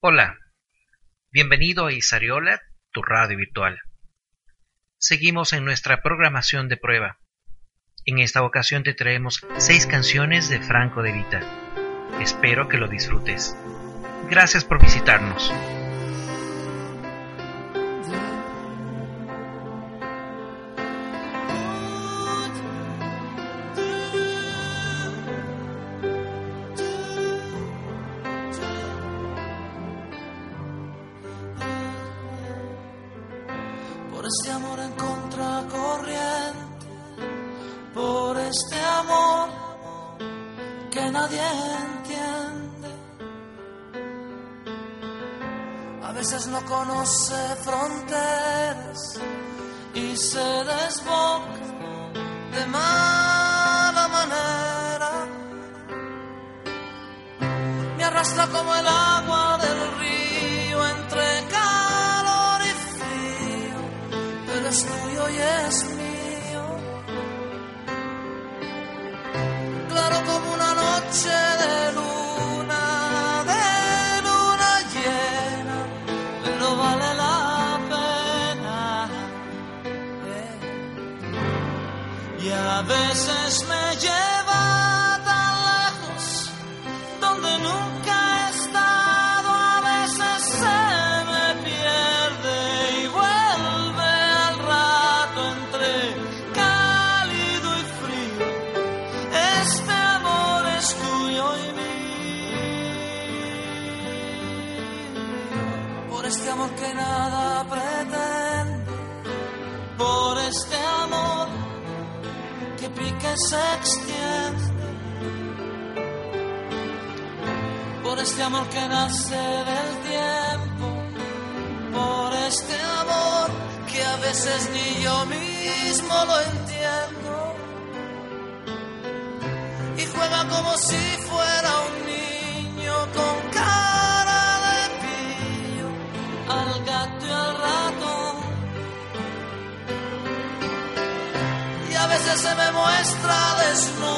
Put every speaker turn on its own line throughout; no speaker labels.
Hola, bienvenido a Isariola, tu radio virtual. Seguimos en nuestra programación de prueba. En esta ocasión te traemos seis canciones de Franco de Vita. Espero que lo disfrutes. Gracias por visitarnos.
a veces no conoce fronteras y se desboca de mala manera. Me arrastra como el agua porque nace del tiempo, por este amor que a veces ni yo mismo lo entiendo. Y juega como si fuera un niño con cara de pillo al gato y al ratón. Y a veces se me muestra desnudo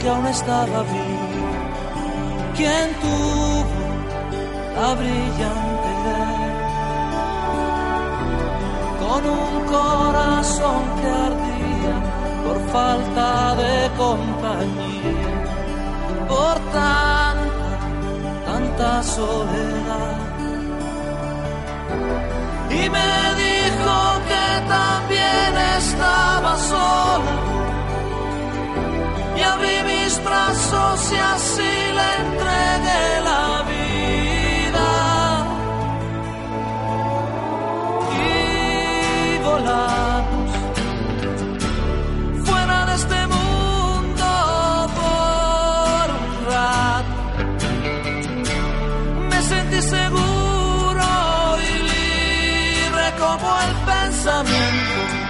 que aún estaba vivo? ¿Quién tuvo la brillante? Con un corazón que ardía por falta de compañía, por tanta, tanta soledad. Y me dijo que también estaba sola. Y abrí brazos y así le entregué la vida. Y volamos fuera de este mundo por un rato. Me sentí seguro y libre como el pensamiento,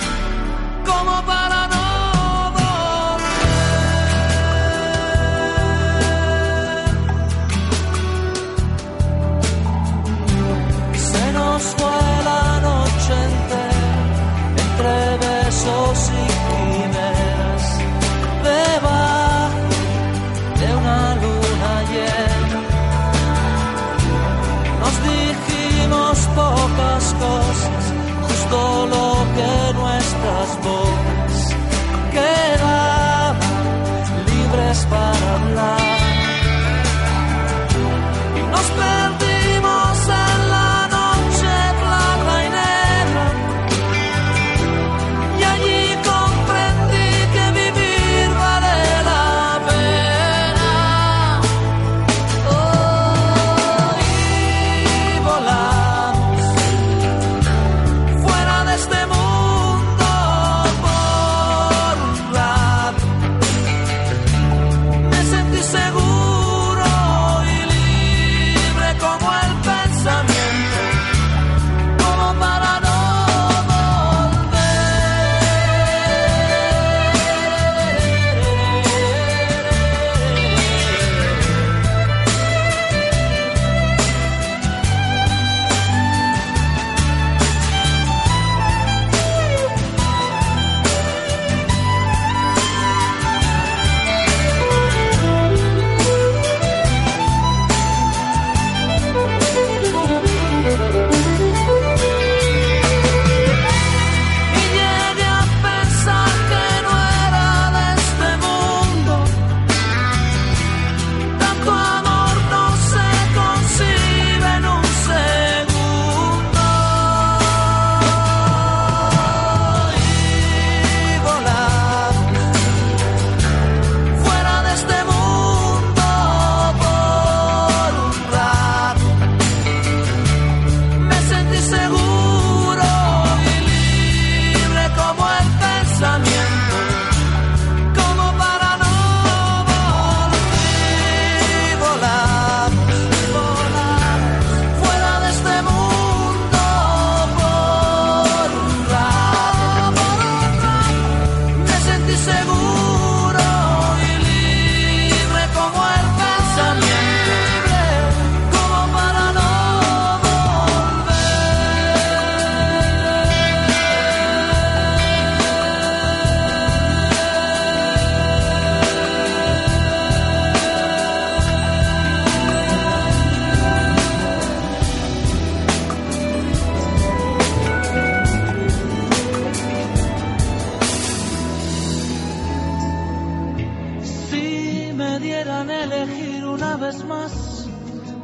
más,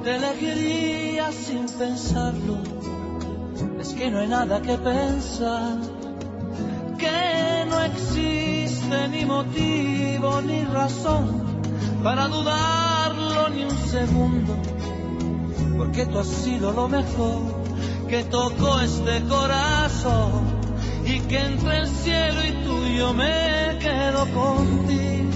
te elegiría sin pensarlo. Es que no hay nada que pensar, que no existe ni motivo ni razón para dudarlo ni un segundo, porque tú has sido lo mejor que tocó este corazón y que entre el cielo y tú yo me quedo contigo.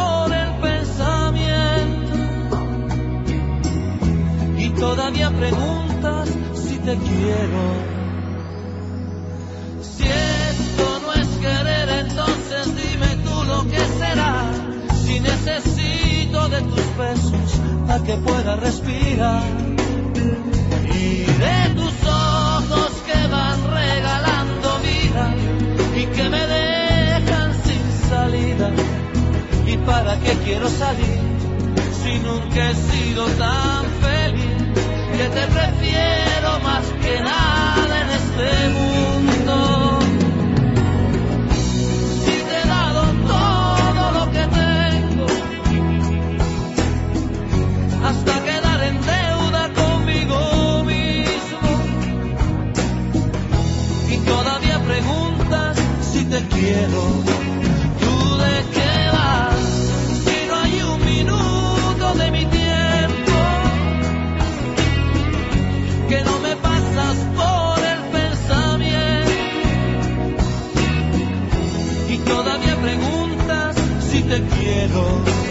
todavía preguntas si te quiero. Si esto no es querer, entonces dime tú lo que será. Si necesito de tus besos para que pueda respirar y de tus ojos que van regalando vida y que me dejan sin salida. ¿Y para qué quiero salir si nunca he sido tan? Que te prefiero más que nada te quiero.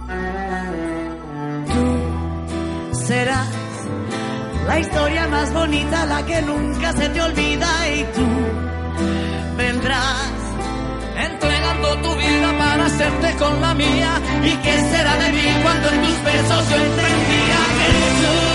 Serás la historia más bonita, la que nunca se te olvida y tú vendrás
entregando tu vida para hacerte con la mía. ¿Y qué será de mí cuando en tus besos yo entendía que tú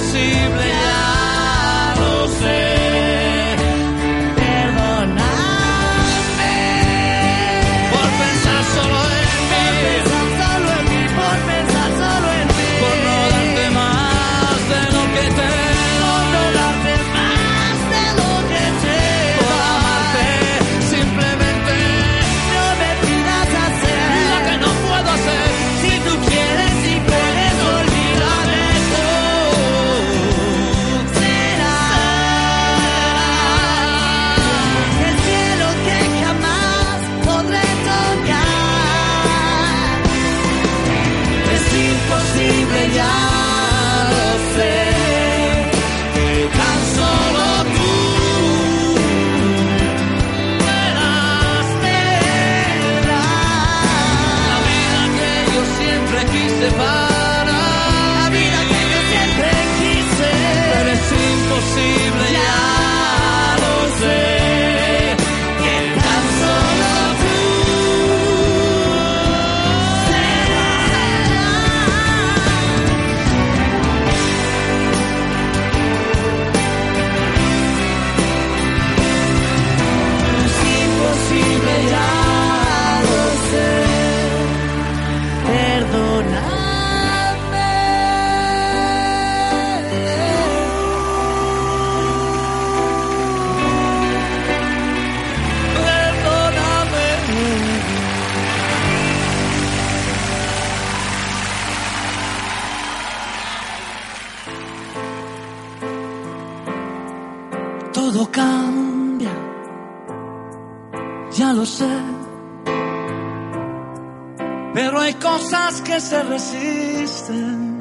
imposible. ya lo sé. Pero hay cosas que se resisten.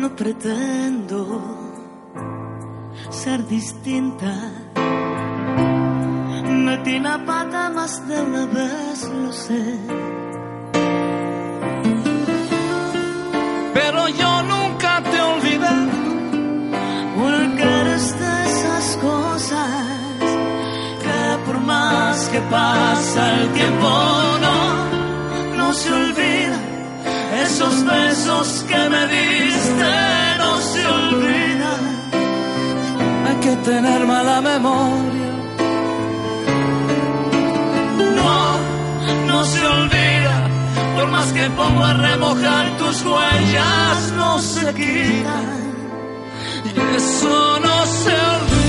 No pretendo ser distinta. Metí la pata más de una vez, lo sé. pasa el tiempo, no, no se olvida esos besos que me diste, no se olvida.
Hay que tener mala memoria.
No, no se olvida, por más que pongo a remojar tus huellas, no se quitan.
Y eso no se olvida.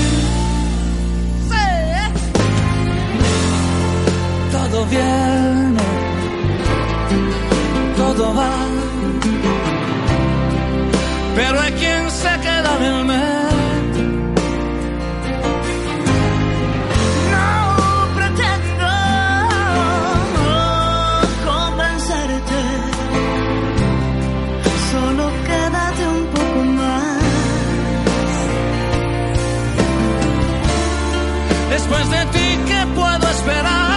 todo viene, todo va. Pero hay quien se queda en el medio.
No pretendo convencerte, solo quédate un poco más.
Después de ti, ¿qué puedo esperar?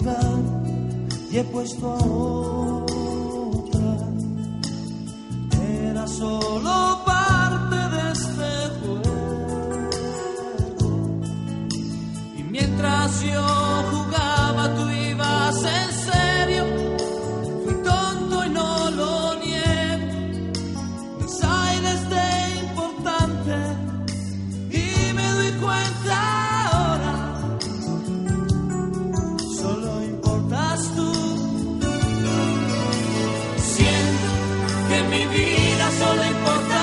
lugar
y he
puesto mi vida solo
importa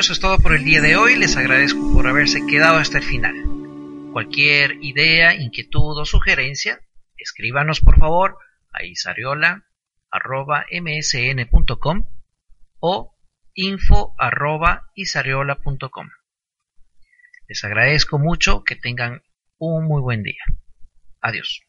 eso es todo por el día de hoy. Les agradezco por haberse quedado hasta el final. Cualquier idea, inquietud o sugerencia, escríbanos por favor a isariola.msn.com o info.isariola.com. Les agradezco mucho, que tengan un muy buen día. Adiós.